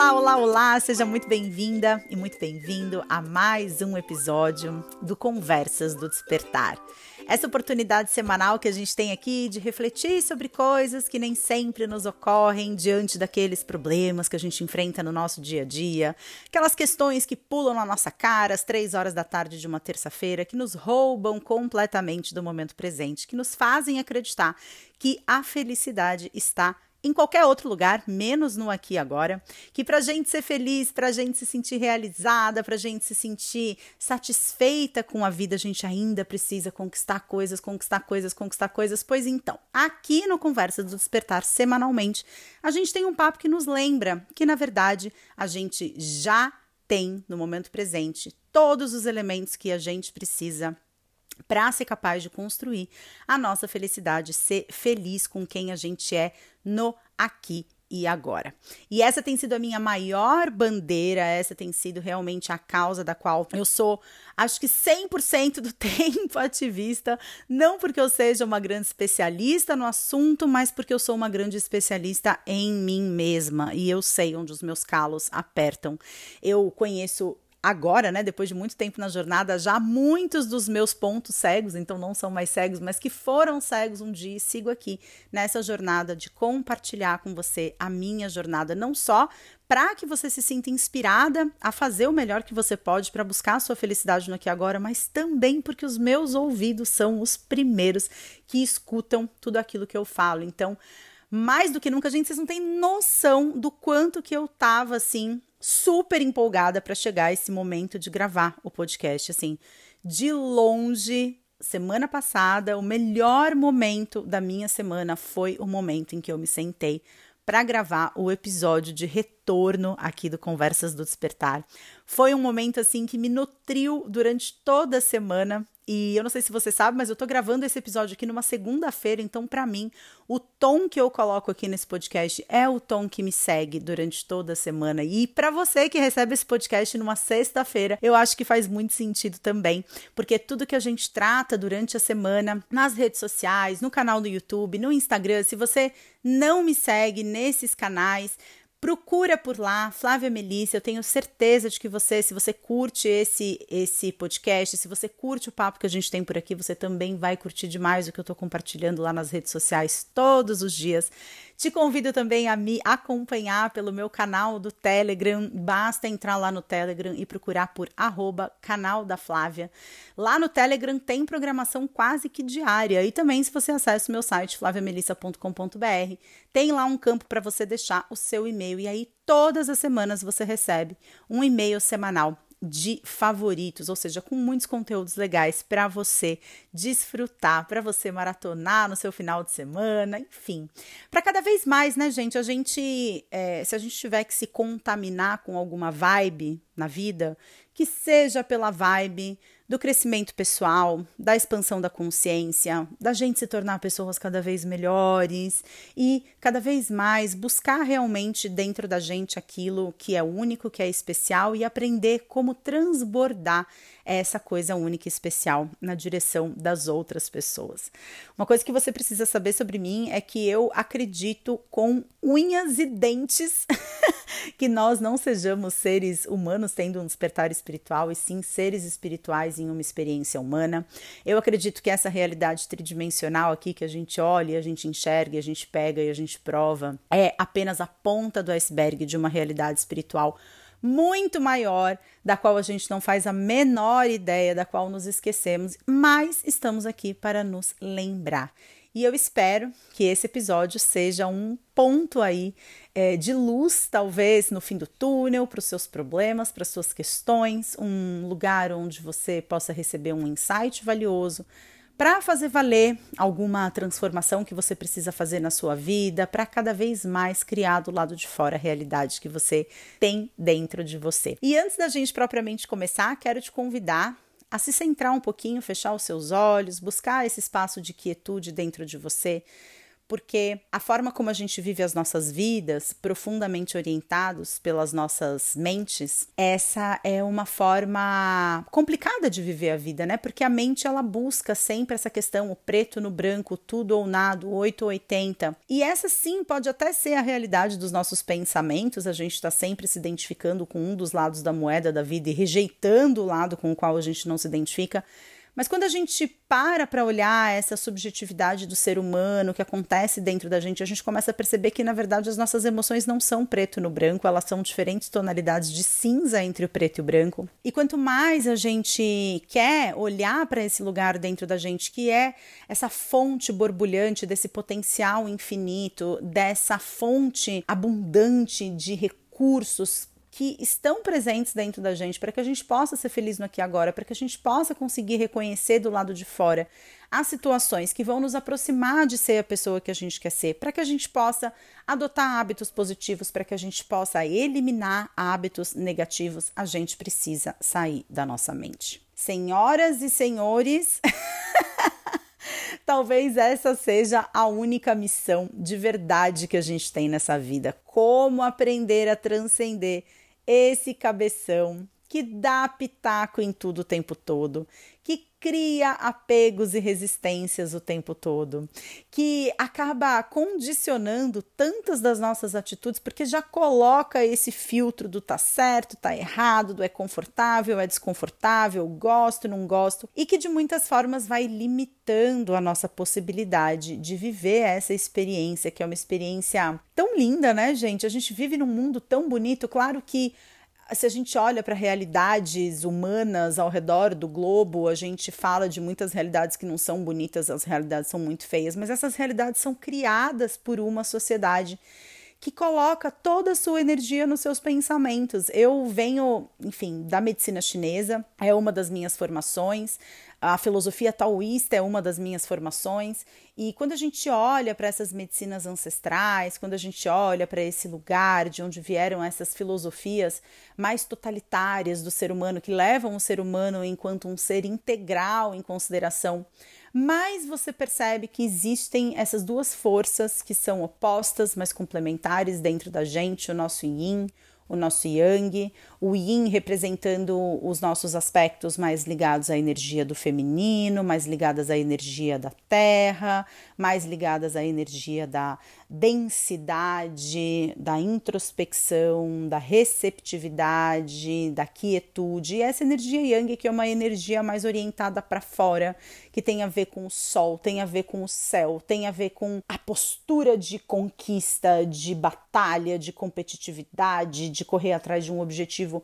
Olá, olá, olá! Seja muito bem-vinda e muito bem-vindo a mais um episódio do Conversas do Despertar. Essa oportunidade semanal que a gente tem aqui de refletir sobre coisas que nem sempre nos ocorrem diante daqueles problemas que a gente enfrenta no nosso dia a dia, aquelas questões que pulam na nossa cara às três horas da tarde de uma terça-feira, que nos roubam completamente do momento presente, que nos fazem acreditar que a felicidade está em qualquer outro lugar, menos no aqui e agora, que para a gente ser feliz, para a gente se sentir realizada, para a gente se sentir satisfeita com a vida, a gente ainda precisa conquistar coisas, conquistar coisas, conquistar coisas. Pois então, aqui no Conversa do Despertar, semanalmente, a gente tem um papo que nos lembra que, na verdade, a gente já tem no momento presente todos os elementos que a gente precisa para ser capaz de construir a nossa felicidade, ser feliz com quem a gente é no aqui e agora. E essa tem sido a minha maior bandeira, essa tem sido realmente a causa da qual eu sou, acho que 100% do tempo ativista, não porque eu seja uma grande especialista no assunto, mas porque eu sou uma grande especialista em mim mesma e eu sei onde os meus calos apertam. Eu conheço agora, né, depois de muito tempo na jornada, já muitos dos meus pontos cegos, então não são mais cegos, mas que foram cegos um dia, e sigo aqui nessa jornada de compartilhar com você a minha jornada, não só para que você se sinta inspirada a fazer o melhor que você pode para buscar a sua felicidade no aqui e agora, mas também porque os meus ouvidos são os primeiros que escutam tudo aquilo que eu falo. Então, mais do que nunca, gente, vocês não têm noção do quanto que eu tava assim super empolgada para chegar esse momento de gravar o podcast. Assim, de longe, semana passada, o melhor momento da minha semana foi o momento em que eu me sentei para gravar o episódio de retorno aqui do Conversas do Despertar. Foi um momento assim que me nutriu durante toda a semana e eu não sei se você sabe, mas eu tô gravando esse episódio aqui numa segunda-feira, então para mim, o tom que eu coloco aqui nesse podcast é o tom que me segue durante toda a semana. E para você que recebe esse podcast numa sexta-feira, eu acho que faz muito sentido também, porque tudo que a gente trata durante a semana nas redes sociais, no canal do YouTube, no Instagram, se você não me segue nesses canais, Procura por lá, Flávia Melissa. Eu tenho certeza de que você, se você curte esse esse podcast, se você curte o papo que a gente tem por aqui, você também vai curtir demais o que eu estou compartilhando lá nas redes sociais todos os dias. Te convido também a me acompanhar pelo meu canal do Telegram. Basta entrar lá no Telegram e procurar por arroba canal da Flávia. Lá no Telegram tem programação quase que diária. E também, se você acessa o meu site, flaviamelissa.com.br, tem lá um campo para você deixar o seu e-mail. E aí, todas as semanas você recebe um e-mail semanal de favoritos, ou seja, com muitos conteúdos legais para você desfrutar, para você maratonar no seu final de semana, enfim. Para cada vez mais, né, gente? A gente, é, se a gente tiver que se contaminar com alguma vibe na vida, que seja pela vibe do crescimento pessoal, da expansão da consciência, da gente se tornar pessoas cada vez melhores e cada vez mais buscar realmente dentro da gente aquilo que é único, que é especial e aprender como transbordar essa coisa única e especial na direção das outras pessoas. Uma coisa que você precisa saber sobre mim é que eu acredito com unhas e dentes que nós não sejamos seres humanos tendo um despertar espiritual e sim seres espirituais em uma experiência humana. Eu acredito que essa realidade tridimensional aqui que a gente olha, a gente enxerga, a gente pega e a gente prova é apenas a ponta do iceberg de uma realidade espiritual muito maior, da qual a gente não faz a menor ideia, da qual nos esquecemos, mas estamos aqui para nos lembrar. E eu espero que esse episódio seja um ponto aí é, de luz, talvez no fim do túnel, para os seus problemas, para as suas questões, um lugar onde você possa receber um insight valioso para fazer valer alguma transformação que você precisa fazer na sua vida, para cada vez mais criar do lado de fora a realidade que você tem dentro de você. E antes da gente propriamente começar, quero te convidar a se centrar um pouquinho, fechar os seus olhos, buscar esse espaço de quietude dentro de você porque a forma como a gente vive as nossas vidas, profundamente orientados pelas nossas mentes, essa é uma forma complicada de viver a vida, né? Porque a mente ela busca sempre essa questão, o preto no branco, tudo ou nada, 8 ou 80. E essa sim pode até ser a realidade dos nossos pensamentos, a gente está sempre se identificando com um dos lados da moeda da vida e rejeitando o lado com o qual a gente não se identifica. Mas quando a gente para para olhar essa subjetividade do ser humano que acontece dentro da gente, a gente começa a perceber que na verdade as nossas emoções não são preto no branco, elas são diferentes tonalidades de cinza entre o preto e o branco. E quanto mais a gente quer olhar para esse lugar dentro da gente, que é essa fonte borbulhante desse potencial infinito, dessa fonte abundante de recursos que estão presentes dentro da gente para que a gente possa ser feliz no aqui e agora, para que a gente possa conseguir reconhecer do lado de fora as situações que vão nos aproximar de ser a pessoa que a gente quer ser, para que a gente possa adotar hábitos positivos, para que a gente possa eliminar hábitos negativos, a gente precisa sair da nossa mente. Senhoras e senhores, Talvez essa seja a única missão de verdade que a gente tem nessa vida. Como aprender a transcender esse cabeção que dá pitaco em tudo o tempo todo, que cria apegos e resistências o tempo todo, que acaba condicionando tantas das nossas atitudes, porque já coloca esse filtro do tá certo, tá errado, do é confortável, é desconfortável, gosto, não gosto, e que de muitas formas vai limitando a nossa possibilidade de viver essa experiência, que é uma experiência tão linda, né, gente? A gente vive num mundo tão bonito, claro que se a gente olha para realidades humanas ao redor do globo, a gente fala de muitas realidades que não são bonitas, as realidades são muito feias, mas essas realidades são criadas por uma sociedade que coloca toda a sua energia nos seus pensamentos. Eu venho, enfim, da medicina chinesa, é uma das minhas formações. A filosofia taoísta é uma das minhas formações, e quando a gente olha para essas medicinas ancestrais, quando a gente olha para esse lugar de onde vieram essas filosofias mais totalitárias do ser humano, que levam o ser humano enquanto um ser integral em consideração, mais você percebe que existem essas duas forças que são opostas, mas complementares dentro da gente, o nosso yin, o nosso yang, o yin representando os nossos aspectos mais ligados à energia do feminino, mais ligadas à energia da terra, mais ligadas à energia da densidade, da introspecção, da receptividade, da quietude. E essa energia yang, que é uma energia mais orientada para fora, que tem a ver com o sol, tem a ver com o céu, tem a ver com a postura de conquista, de batalha, de competitividade, de correr atrás de um objetivo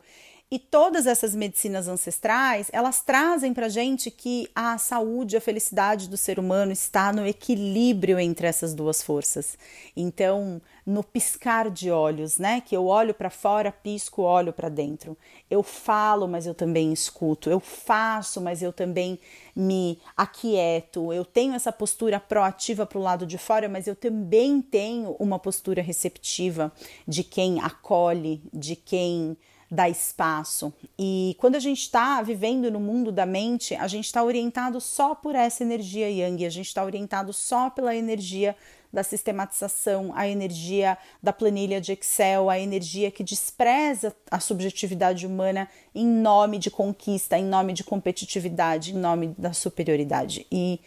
e todas essas medicinas ancestrais, elas trazem para gente que a saúde, a felicidade do ser humano está no equilíbrio entre essas duas forças. Então, no piscar de olhos, né? Que eu olho para fora, pisco, olho para dentro. Eu falo, mas eu também escuto. Eu faço, mas eu também me aquieto. Eu tenho essa postura proativa para o lado de fora, mas eu também tenho uma postura receptiva de quem acolhe, de quem dá espaço. E quando a gente está vivendo no mundo da mente, a gente está orientado só por essa energia yang, a gente está orientado só pela energia da sistematização, a energia da planilha de Excel, a energia que despreza a subjetividade humana em nome de conquista, em nome de competitividade, em nome da superioridade. E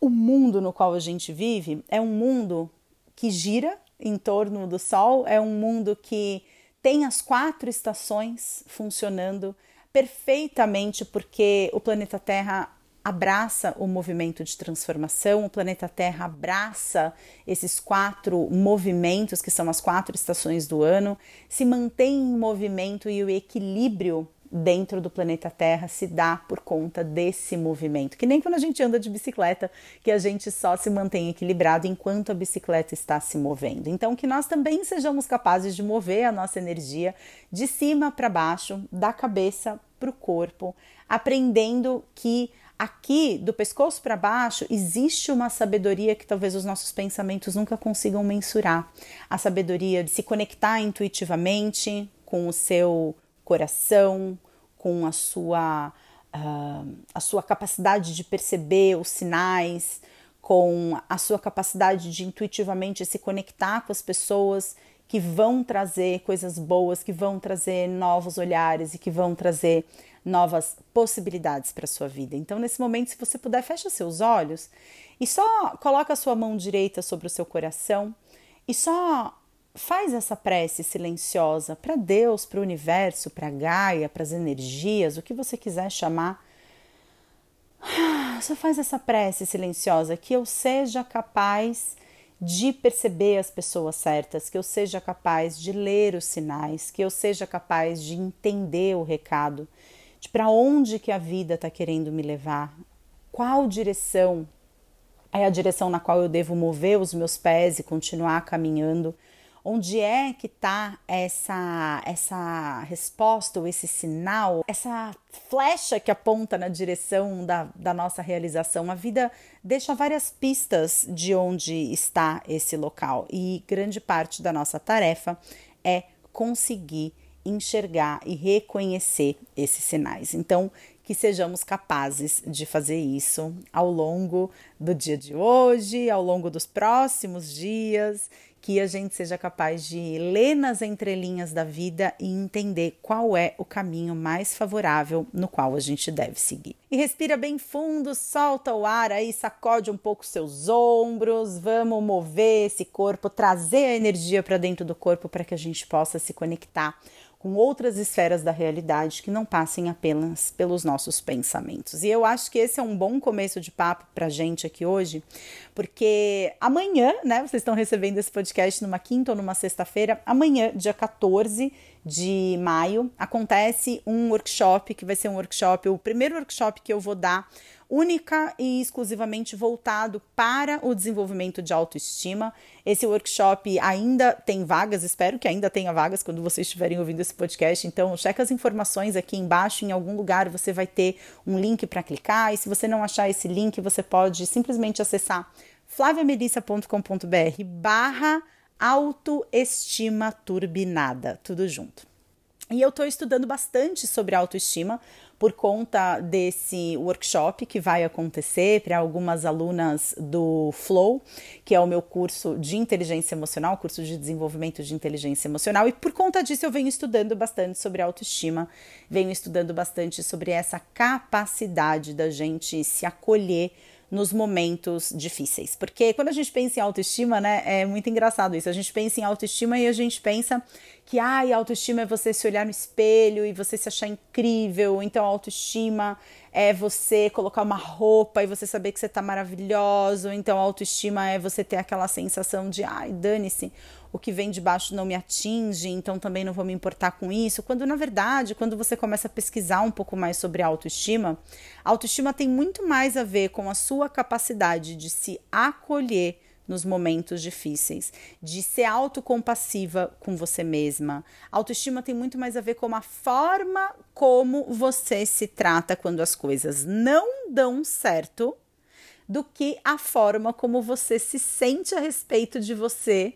o mundo no qual a gente vive é um mundo que gira em torno do Sol, é um mundo que tem as quatro estações funcionando perfeitamente porque o planeta Terra abraça o movimento de transformação, o planeta Terra abraça esses quatro movimentos, que são as quatro estações do ano, se mantém em movimento e o equilíbrio dentro do planeta Terra se dá por conta desse movimento. Que nem quando a gente anda de bicicleta, que a gente só se mantém equilibrado enquanto a bicicleta está se movendo. Então, que nós também sejamos capazes de mover a nossa energia de cima para baixo, da cabeça para o corpo, aprendendo que aqui do pescoço para baixo existe uma sabedoria que talvez os nossos pensamentos nunca consigam mensurar. A sabedoria de se conectar intuitivamente com o seu coração, com a sua, uh, a sua capacidade de perceber os sinais, com a sua capacidade de intuitivamente se conectar com as pessoas que vão trazer coisas boas, que vão trazer novos olhares e que vão trazer novas possibilidades para sua vida. Então, nesse momento, se você puder, fecha seus olhos e só coloca a sua mão direita sobre o seu coração e só faz essa prece silenciosa para Deus, para o universo, para Gaia, para as energias, o que você quiser chamar. Só faz essa prece silenciosa que eu seja capaz de perceber as pessoas certas, que eu seja capaz de ler os sinais, que eu seja capaz de entender o recado, de para onde que a vida está querendo me levar, qual direção é a direção na qual eu devo mover os meus pés e continuar caminhando. Onde é que está essa, essa resposta ou esse sinal, essa flecha que aponta na direção da, da nossa realização? A vida deixa várias pistas de onde está esse local e grande parte da nossa tarefa é conseguir enxergar e reconhecer esses sinais. Então, que sejamos capazes de fazer isso ao longo do dia de hoje, ao longo dos próximos dias, que a gente seja capaz de ler nas entrelinhas da vida e entender qual é o caminho mais favorável no qual a gente deve seguir. E respira bem fundo, solta o ar aí, sacode um pouco seus ombros, vamos mover esse corpo, trazer a energia para dentro do corpo para que a gente possa se conectar com outras esferas da realidade que não passem apenas pelos nossos pensamentos. E eu acho que esse é um bom começo de papo para gente aqui hoje, porque amanhã, né, vocês estão recebendo esse podcast numa quinta ou numa sexta-feira, amanhã, dia 14 de maio, acontece um workshop que vai ser um workshop, o primeiro workshop que eu vou dar única e exclusivamente voltado para o desenvolvimento de autoestima. Esse workshop ainda tem vagas, espero que ainda tenha vagas quando vocês estiverem ouvindo esse podcast. Então, checa as informações aqui embaixo, em algum lugar você vai ter um link para clicar. E se você não achar esse link, você pode simplesmente acessar flaviamelissa.com.br barra autoestima turbinada, tudo junto. E eu estou estudando bastante sobre autoestima por conta desse workshop que vai acontecer para algumas alunas do Flow, que é o meu curso de inteligência emocional, curso de desenvolvimento de inteligência emocional, e por conta disso eu venho estudando bastante sobre autoestima, venho estudando bastante sobre essa capacidade da gente se acolher nos momentos difíceis. Porque quando a gente pensa em autoestima, né, é muito engraçado isso. A gente pensa em autoestima e a gente pensa que ai, autoestima é você se olhar no espelho e você se achar incrível. Então, autoestima é você colocar uma roupa e você saber que você tá maravilhoso. Então, autoestima é você ter aquela sensação de ai, dane-se, o que vem de baixo não me atinge, então também não vou me importar com isso. Quando na verdade, quando você começa a pesquisar um pouco mais sobre autoestima, autoestima tem muito mais a ver com a sua capacidade de se acolher nos momentos difíceis, de ser autocompassiva com você mesma. Autoestima tem muito mais a ver com a forma como você se trata quando as coisas não dão certo do que a forma como você se sente a respeito de você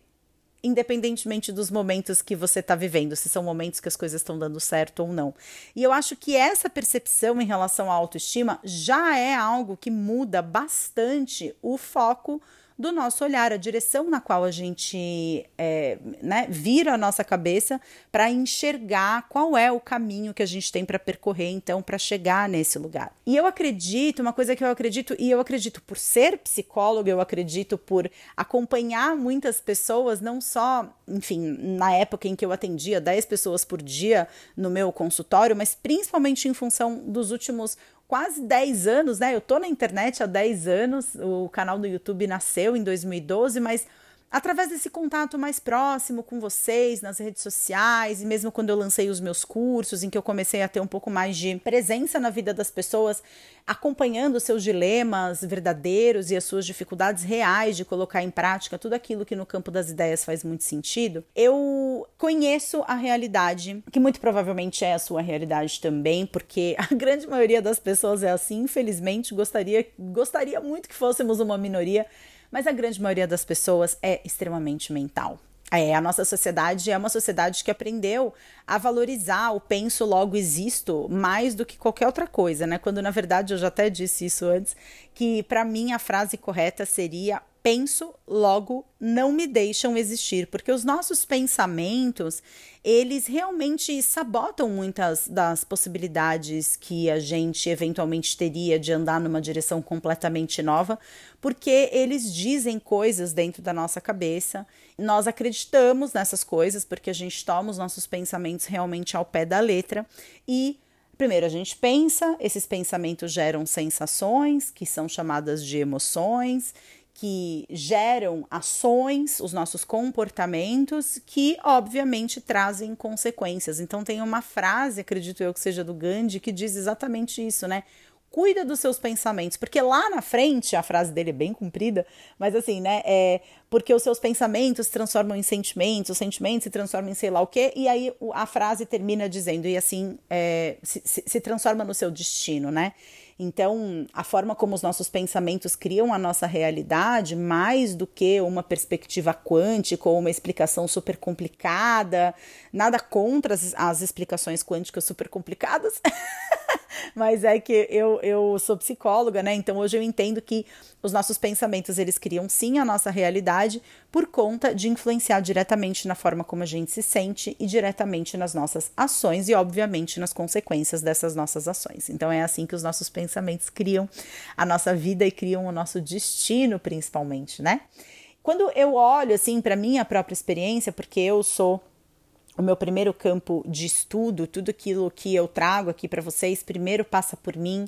independentemente dos momentos que você está vivendo, se são momentos que as coisas estão dando certo ou não. E eu acho que essa percepção em relação à autoestima já é algo que muda bastante o foco do nosso olhar, a direção na qual a gente é, né, vira a nossa cabeça para enxergar qual é o caminho que a gente tem para percorrer, então, para chegar nesse lugar. E eu acredito, uma coisa que eu acredito, e eu acredito por ser psicóloga, eu acredito por acompanhar muitas pessoas, não só, enfim, na época em que eu atendia 10 pessoas por dia no meu consultório, mas principalmente em função dos últimos quase 10 anos, né? Eu tô na internet há 10 anos, o canal do YouTube nasceu em 2012, mas através desse contato mais próximo com vocês nas redes sociais e mesmo quando eu lancei os meus cursos, em que eu comecei a ter um pouco mais de presença na vida das pessoas, acompanhando seus dilemas verdadeiros e as suas dificuldades reais de colocar em prática tudo aquilo que no campo das ideias faz muito sentido, eu conheço a realidade, que muito provavelmente é a sua realidade também, porque a grande maioria das pessoas é assim, infelizmente, gostaria gostaria muito que fôssemos uma minoria mas a grande maioria das pessoas é extremamente mental. É, a nossa sociedade é uma sociedade que aprendeu a valorizar o penso logo existo mais do que qualquer outra coisa, né? Quando na verdade eu já até disse isso antes, que para mim a frase correta seria penso, logo não me deixam existir, porque os nossos pensamentos, eles realmente sabotam muitas das possibilidades que a gente eventualmente teria de andar numa direção completamente nova, porque eles dizem coisas dentro da nossa cabeça. Nós acreditamos nessas coisas porque a gente toma os nossos pensamentos realmente ao pé da letra. E Primeiro, a gente pensa, esses pensamentos geram sensações, que são chamadas de emoções, que geram ações, os nossos comportamentos, que obviamente trazem consequências. Então, tem uma frase, acredito eu que seja do Gandhi, que diz exatamente isso, né? Cuida dos seus pensamentos, porque lá na frente, a frase dele é bem comprida, mas assim, né? É porque os seus pensamentos se transformam em sentimentos, os sentimentos se transformam em sei lá o quê, e aí a frase termina dizendo, e assim, é, se, se, se transforma no seu destino, né? Então, a forma como os nossos pensamentos criam a nossa realidade, mais do que uma perspectiva quântica ou uma explicação super complicada, nada contra as, as explicações quânticas super complicadas. Mas é que eu, eu sou psicóloga, né? Então hoje eu entendo que os nossos pensamentos eles criam sim a nossa realidade por conta de influenciar diretamente na forma como a gente se sente e diretamente nas nossas ações e obviamente nas consequências dessas nossas ações. Então é assim que os nossos pensamentos criam a nossa vida e criam o nosso destino, principalmente, né? Quando eu olho assim para minha própria experiência, porque eu sou o meu primeiro campo de estudo, tudo aquilo que eu trago aqui para vocês, primeiro passa por mim,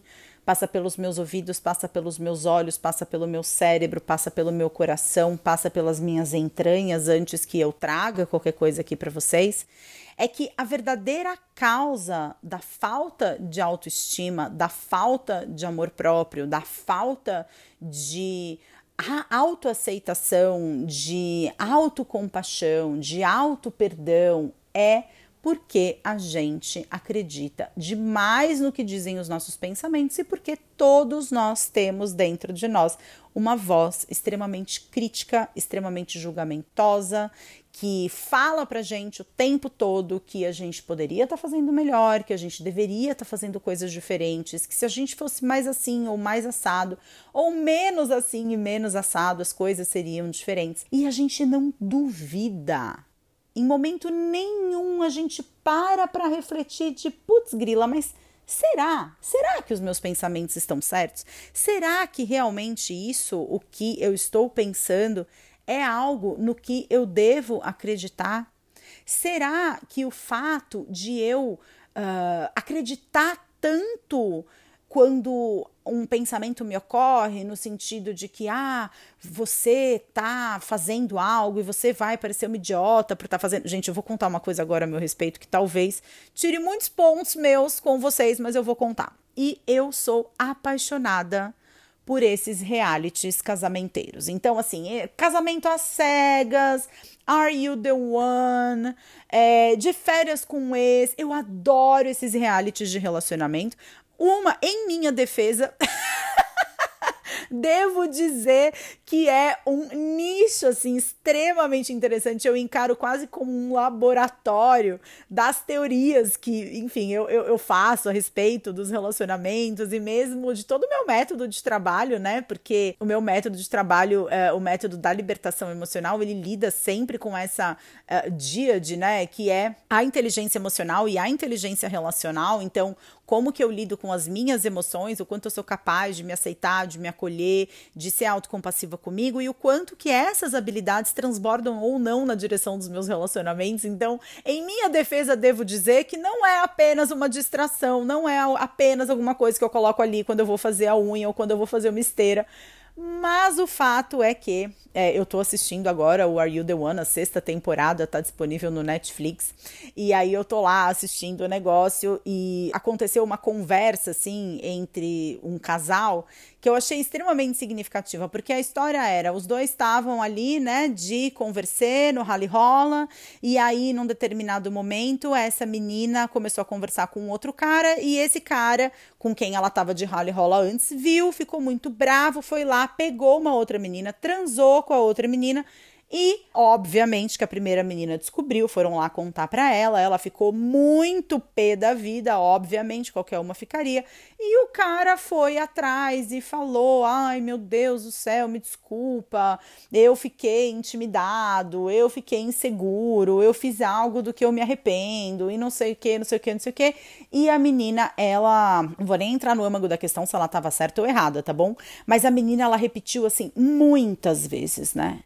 passa pelos meus ouvidos, passa pelos meus olhos, passa pelo meu cérebro, passa pelo meu coração, passa pelas minhas entranhas antes que eu traga qualquer coisa aqui para vocês. É que a verdadeira causa da falta de autoestima, da falta de amor próprio, da falta de autoaceitação, de autocompaixão, de auto-perdão é porque a gente acredita demais no que dizem os nossos pensamentos e porque todos nós temos dentro de nós uma voz extremamente crítica, extremamente julgamentosa, que fala pra gente o tempo todo que a gente poderia estar tá fazendo melhor, que a gente deveria estar tá fazendo coisas diferentes, que se a gente fosse mais assim ou mais assado, ou menos assim e menos assado, as coisas seriam diferentes. E a gente não duvida em momento nenhum a gente para para refletir de putz grila, mas será? Será que os meus pensamentos estão certos? Será que realmente isso, o que eu estou pensando, é algo no que eu devo acreditar? Será que o fato de eu uh, acreditar tanto quando um pensamento me ocorre no sentido de que ah, você tá fazendo algo e você vai parecer uma idiota por estar tá fazendo. Gente, eu vou contar uma coisa agora a meu respeito que talvez tire muitos pontos meus com vocês, mas eu vou contar. E eu sou apaixonada por esses realities casamenteiros. Então, assim, é, casamento às cegas, Are You the One? É, de férias com ex. Eu adoro esses realities de relacionamento. Uma, em minha defesa. devo dizer que é um nicho assim extremamente interessante. Eu encaro quase como um laboratório das teorias que, enfim, eu, eu, eu faço a respeito dos relacionamentos e mesmo de todo o meu método de trabalho, né? Porque o meu método de trabalho, é, o método da libertação emocional, ele lida sempre com essa uh, díade, né? Que é a inteligência emocional e a inteligência relacional. Então, como que eu lido com as minhas emoções, o quanto eu sou capaz de me aceitar, de me acolher, de ser autocompassiva comigo e o quanto que essas habilidades transbordam ou não na direção dos meus relacionamentos. Então, em minha defesa, devo dizer que não é apenas uma distração, não é apenas alguma coisa que eu coloco ali quando eu vou fazer a unha ou quando eu vou fazer uma esteira. Mas o fato é que é, eu tô assistindo agora o Are You the One, a sexta temporada, tá disponível no Netflix. E aí eu tô lá assistindo o negócio e aconteceu uma conversa assim entre um casal que eu achei extremamente significativa, porque a história era, os dois estavam ali, né, de conversar no rally rola, e aí num determinado momento essa menina começou a conversar com outro cara e esse cara com quem ela tava de rally rola antes viu, ficou muito bravo, foi lá, pegou uma outra menina, transou com a outra menina E, obviamente, que a primeira menina descobriu, foram lá contar para ela, ela ficou muito pé da vida, obviamente, qualquer uma ficaria. E o cara foi atrás e falou: "Ai, meu Deus do céu, me desculpa. Eu fiquei intimidado, eu fiquei inseguro, eu fiz algo do que eu me arrependo e não sei o que, não sei o que, não sei o que". E a menina, ela, não vou nem entrar no âmago da questão se ela estava certa ou errada, tá bom? Mas a menina ela repetiu assim muitas vezes, né?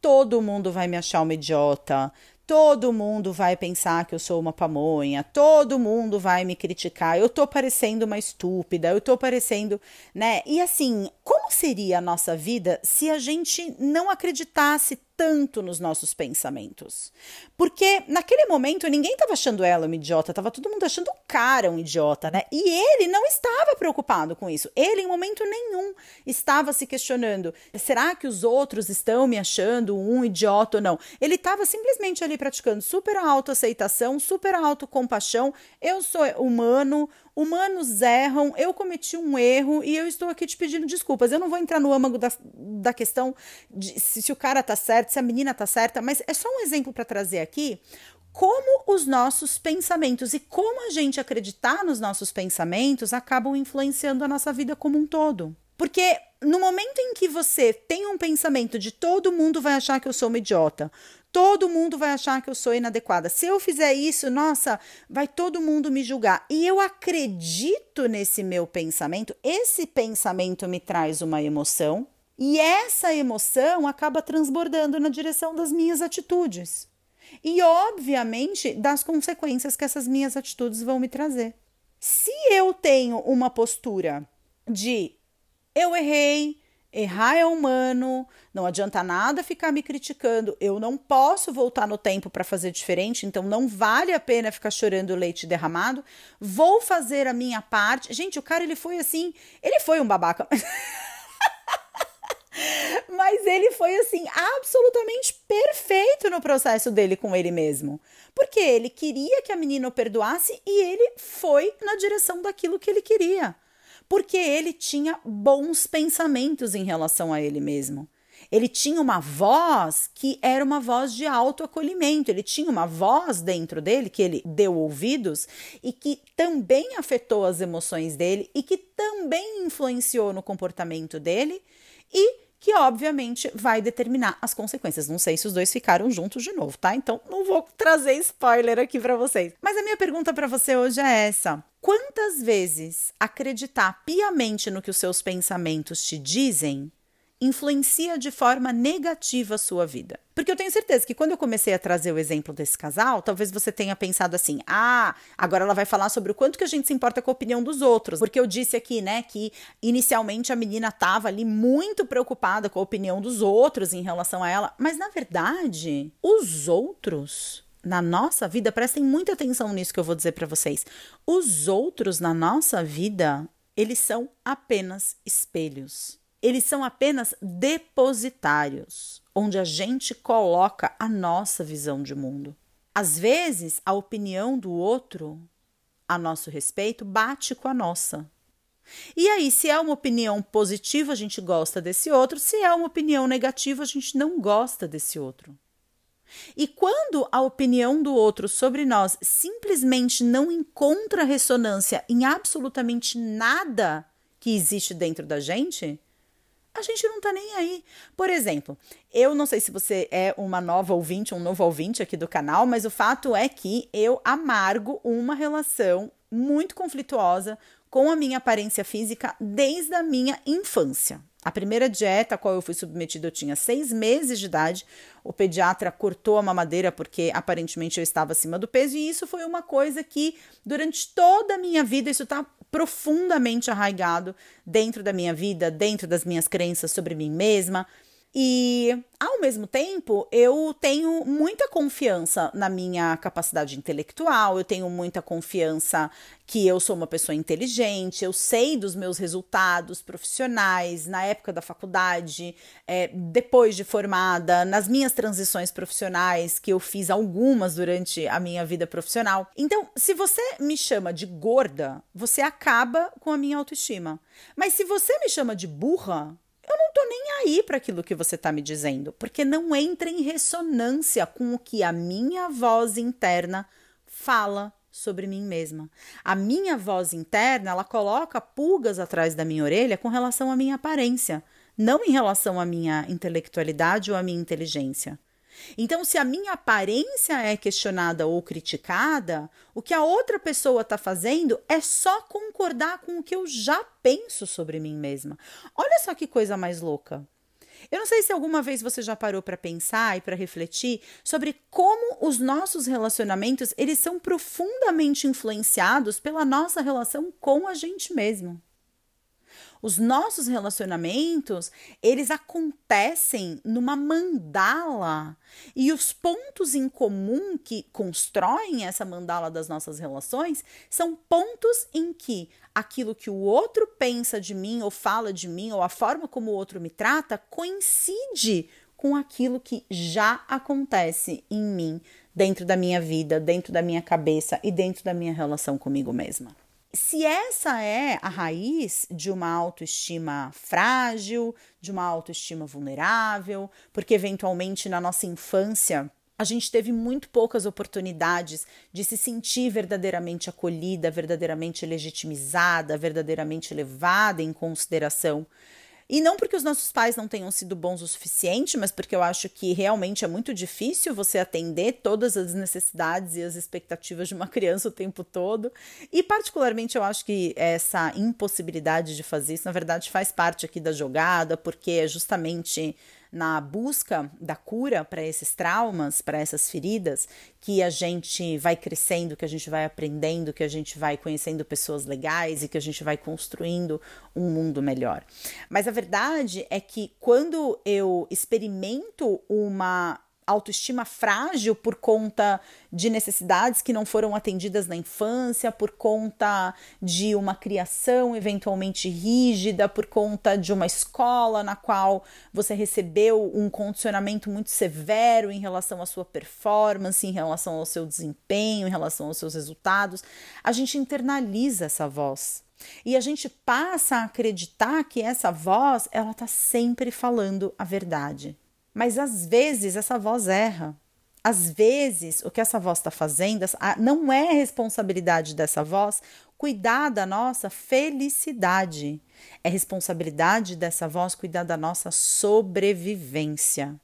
Todo mundo vai me achar uma idiota, todo mundo vai pensar que eu sou uma pamonha, todo mundo vai me criticar, eu tô parecendo uma estúpida, eu tô parecendo, né? E assim, como seria a nossa vida se a gente não acreditasse tanto nos nossos pensamentos. Porque naquele momento ninguém estava achando ela uma idiota, estava todo mundo achando o cara um idiota, né? E ele não estava preocupado com isso. Ele, em momento nenhum, estava se questionando: será que os outros estão me achando um idiota ou não? Ele estava simplesmente ali praticando super autoaceitação, super autocompaixão. Eu sou humano, Humanos erram, eu cometi um erro e eu estou aqui te pedindo desculpas. Eu não vou entrar no âmago da, da questão de se, se o cara tá certo, se a menina tá certa, mas é só um exemplo para trazer aqui como os nossos pensamentos e como a gente acreditar nos nossos pensamentos acabam influenciando a nossa vida como um todo. Porque no momento em que você tem um pensamento de todo mundo vai achar que eu sou uma idiota, Todo mundo vai achar que eu sou inadequada. Se eu fizer isso, nossa, vai todo mundo me julgar. E eu acredito nesse meu pensamento. Esse pensamento me traz uma emoção. E essa emoção acaba transbordando na direção das minhas atitudes. E, obviamente, das consequências que essas minhas atitudes vão me trazer. Se eu tenho uma postura de eu errei, Errar é humano, não adianta nada ficar me criticando. Eu não posso voltar no tempo para fazer diferente, então não vale a pena ficar chorando leite derramado. Vou fazer a minha parte. Gente, o cara ele foi assim, ele foi um babaca. Mas ele foi assim absolutamente perfeito no processo dele com ele mesmo. Porque ele queria que a menina o perdoasse e ele foi na direção daquilo que ele queria porque ele tinha bons pensamentos em relação a ele mesmo. Ele tinha uma voz que era uma voz de autoacolhimento, ele tinha uma voz dentro dele que ele deu ouvidos e que também afetou as emoções dele e que também influenciou no comportamento dele e que obviamente vai determinar as consequências. Não sei se os dois ficaram juntos de novo, tá? Então não vou trazer spoiler aqui para vocês. Mas a minha pergunta para você hoje é essa: quantas vezes acreditar piamente no que os seus pensamentos te dizem influencia de forma negativa a sua vida. Porque eu tenho certeza que quando eu comecei a trazer o exemplo desse casal, talvez você tenha pensado assim: ah, agora ela vai falar sobre o quanto que a gente se importa com a opinião dos outros. Porque eu disse aqui, né, que inicialmente a menina estava ali muito preocupada com a opinião dos outros em relação a ela. Mas na verdade, os outros na nossa vida, prestem muita atenção nisso que eu vou dizer para vocês. Os outros na nossa vida, eles são apenas espelhos eles são apenas depositários, onde a gente coloca a nossa visão de mundo. Às vezes, a opinião do outro a nosso respeito bate com a nossa. E aí, se é uma opinião positiva, a gente gosta desse outro, se é uma opinião negativa, a gente não gosta desse outro. E quando a opinião do outro sobre nós simplesmente não encontra ressonância em absolutamente nada que existe dentro da gente, a gente não tá nem aí. Por exemplo, eu não sei se você é uma nova ouvinte, um novo ouvinte aqui do canal, mas o fato é que eu amargo uma relação muito conflituosa com a minha aparência física desde a minha infância. A primeira dieta a qual eu fui submetida eu tinha seis meses de idade. O pediatra cortou a mamadeira porque aparentemente eu estava acima do peso, e isso foi uma coisa que durante toda a minha vida isso está profundamente arraigado dentro da minha vida, dentro das minhas crenças sobre mim mesma. E ao mesmo tempo, eu tenho muita confiança na minha capacidade intelectual, eu tenho muita confiança que eu sou uma pessoa inteligente, eu sei dos meus resultados profissionais na época da faculdade, é, depois de formada, nas minhas transições profissionais, que eu fiz algumas durante a minha vida profissional. Então, se você me chama de gorda, você acaba com a minha autoestima. Mas se você me chama de burra, eu não tô nem aí para aquilo que você está me dizendo, porque não entra em ressonância com o que a minha voz interna fala sobre mim mesma. A minha voz interna, ela coloca pulgas atrás da minha orelha com relação à minha aparência, não em relação à minha intelectualidade ou à minha inteligência. Então, se a minha aparência é questionada ou criticada, o que a outra pessoa está fazendo é só concordar com o que eu já penso sobre mim mesma. Olha só que coisa mais louca. Eu não sei se alguma vez você já parou para pensar e para refletir sobre como os nossos relacionamentos eles são profundamente influenciados pela nossa relação com a gente mesmo. Os nossos relacionamentos, eles acontecem numa mandala e os pontos em comum que constroem essa mandala das nossas relações são pontos em que aquilo que o outro pensa de mim ou fala de mim ou a forma como o outro me trata coincide com aquilo que já acontece em mim, dentro da minha vida, dentro da minha cabeça e dentro da minha relação comigo mesma. Se essa é a raiz de uma autoestima frágil, de uma autoestima vulnerável, porque eventualmente na nossa infância a gente teve muito poucas oportunidades de se sentir verdadeiramente acolhida, verdadeiramente legitimizada, verdadeiramente levada em consideração. E não porque os nossos pais não tenham sido bons o suficiente, mas porque eu acho que realmente é muito difícil você atender todas as necessidades e as expectativas de uma criança o tempo todo. E, particularmente, eu acho que essa impossibilidade de fazer isso, na verdade, faz parte aqui da jogada, porque é justamente na busca da cura para esses traumas, para essas feridas, que a gente vai crescendo, que a gente vai aprendendo, que a gente vai conhecendo pessoas legais e que a gente vai construindo um mundo melhor. Mas a verdade é que quando eu experimento uma autoestima frágil por conta de necessidades que não foram atendidas na infância, por conta de uma criação eventualmente rígida, por conta de uma escola na qual você recebeu um condicionamento muito severo em relação à sua performance, em relação ao seu desempenho, em relação aos seus resultados, a gente internaliza essa voz. E a gente passa a acreditar que essa voz, ela está sempre falando a verdade. Mas às vezes essa voz erra. Às vezes, o que essa voz está fazendo não é responsabilidade dessa voz cuidar da nossa felicidade. É responsabilidade dessa voz cuidar da nossa sobrevivência.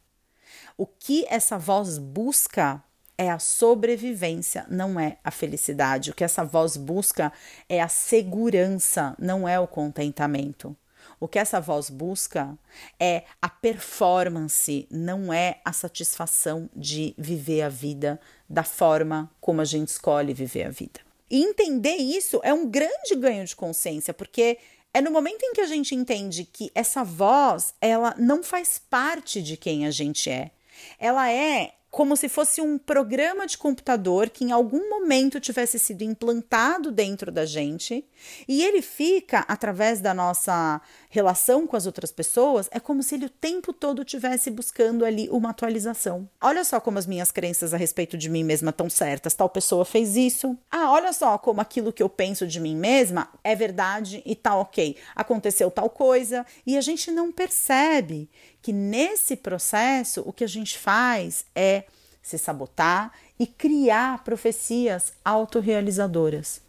O que essa voz busca é a sobrevivência, não é a felicidade. O que essa voz busca é a segurança, não é o contentamento. O que essa voz busca é a performance, não é a satisfação de viver a vida da forma como a gente escolhe viver a vida. E entender isso é um grande ganho de consciência, porque é no momento em que a gente entende que essa voz, ela não faz parte de quem a gente é. Ela é como se fosse um programa de computador que em algum momento tivesse sido implantado dentro da gente e ele fica através da nossa relação com as outras pessoas, é como se ele o tempo todo tivesse buscando ali uma atualização. Olha só como as minhas crenças a respeito de mim mesma estão certas. Tal pessoa fez isso. Ah, olha só como aquilo que eu penso de mim mesma é verdade e tá ok. Aconteceu tal coisa e a gente não percebe que nesse processo o que a gente faz é se sabotar e criar profecias autorrealizadoras,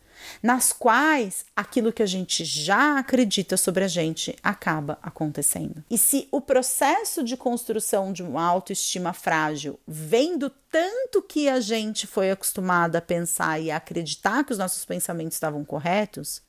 nas quais aquilo que a gente já acredita sobre a gente acaba acontecendo. E se o processo de construção de uma autoestima frágil vem do tanto que a gente foi acostumado a pensar e a acreditar que os nossos pensamentos estavam corretos,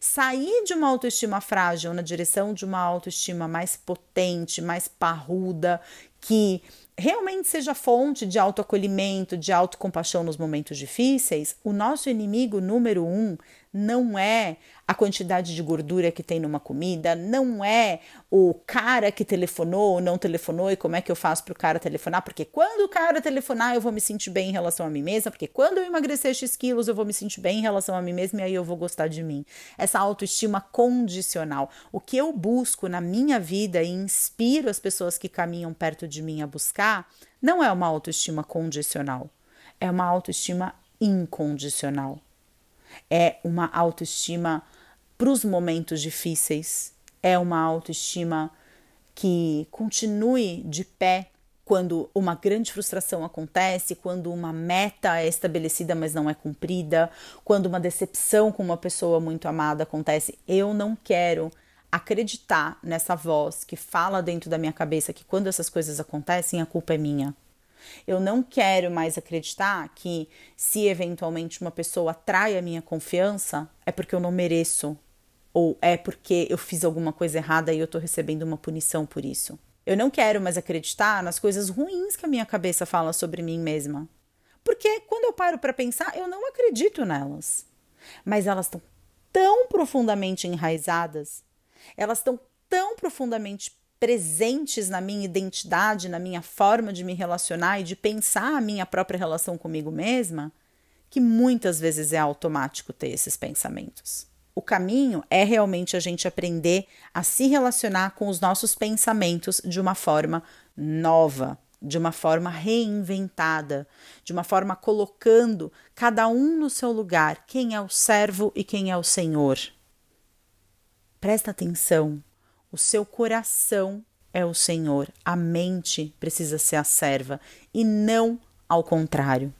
Sair de uma autoestima frágil na direção de uma autoestima mais potente, mais parruda, que realmente seja fonte de autoacolhimento, de autocompaixão nos momentos difíceis, o nosso inimigo número um não é a quantidade de gordura que tem numa comida, não é o cara que telefonou ou não telefonou e como é que eu faço para o cara telefonar, porque quando o cara telefonar eu vou me sentir bem em relação a mim mesma, porque quando eu emagrecer X quilos eu vou me sentir bem em relação a mim mesma e aí eu vou gostar de mim. Essa autoestima condicional. O que eu busco na minha vida e inspiro as pessoas que caminham perto de mim a buscar, não é uma autoestima condicional, é uma autoestima incondicional é uma autoestima para os momentos difíceis, é uma autoestima que continue de pé quando uma grande frustração acontece, quando uma meta é estabelecida, mas não é cumprida, quando uma decepção com uma pessoa muito amada acontece. Eu não quero acreditar nessa voz que fala dentro da minha cabeça que quando essas coisas acontecem, a culpa é minha. Eu não quero mais acreditar que se eventualmente uma pessoa atrai a minha confiança, é porque eu não mereço, ou é porque eu fiz alguma coisa errada e eu estou recebendo uma punição por isso. Eu não quero mais acreditar nas coisas ruins que a minha cabeça fala sobre mim mesma. Porque quando eu paro para pensar, eu não acredito nelas. Mas elas estão tão profundamente enraizadas, elas estão tão profundamente presentes na minha identidade, na minha forma de me relacionar e de pensar a minha própria relação comigo mesma, que muitas vezes é automático ter esses pensamentos. O caminho é realmente a gente aprender a se relacionar com os nossos pensamentos de uma forma nova, de uma forma reinventada, de uma forma colocando cada um no seu lugar, quem é o servo e quem é o senhor. Presta atenção, o seu coração é o senhor, a mente precisa ser a serva e não ao contrário.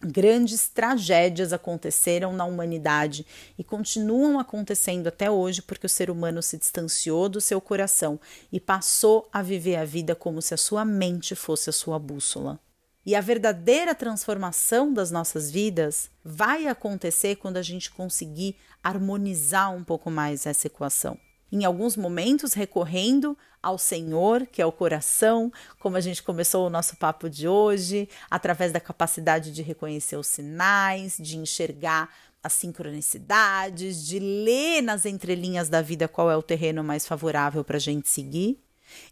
Grandes tragédias aconteceram na humanidade e continuam acontecendo até hoje porque o ser humano se distanciou do seu coração e passou a viver a vida como se a sua mente fosse a sua bússola. E a verdadeira transformação das nossas vidas vai acontecer quando a gente conseguir harmonizar um pouco mais essa equação em alguns momentos recorrendo ao Senhor, que é o coração, como a gente começou o nosso papo de hoje, através da capacidade de reconhecer os sinais, de enxergar as sincronicidades, de ler nas entrelinhas da vida qual é o terreno mais favorável para a gente seguir.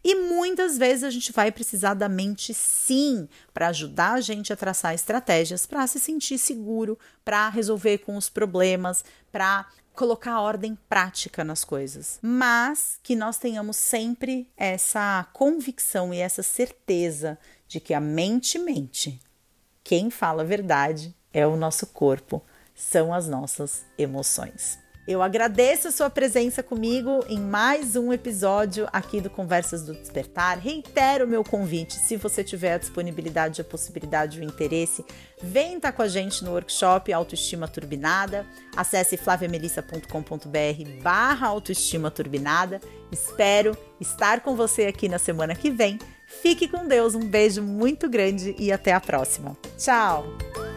E muitas vezes a gente vai precisar da mente sim para ajudar a gente a traçar estratégias para se sentir seguro, para resolver com os problemas, para colocar ordem prática nas coisas, mas que nós tenhamos sempre essa convicção e essa certeza de que a mente mente. Quem fala a verdade é o nosso corpo, são as nossas emoções. Eu agradeço a sua presença comigo em mais um episódio aqui do Conversas do Despertar. Reitero o meu convite, se você tiver a disponibilidade, a possibilidade, o interesse, vem estar com a gente no workshop Autoestima Turbinada. Acesse flaviamelissa.com.br barra Autoestima Turbinada. Espero estar com você aqui na semana que vem. Fique com Deus, um beijo muito grande e até a próxima. Tchau!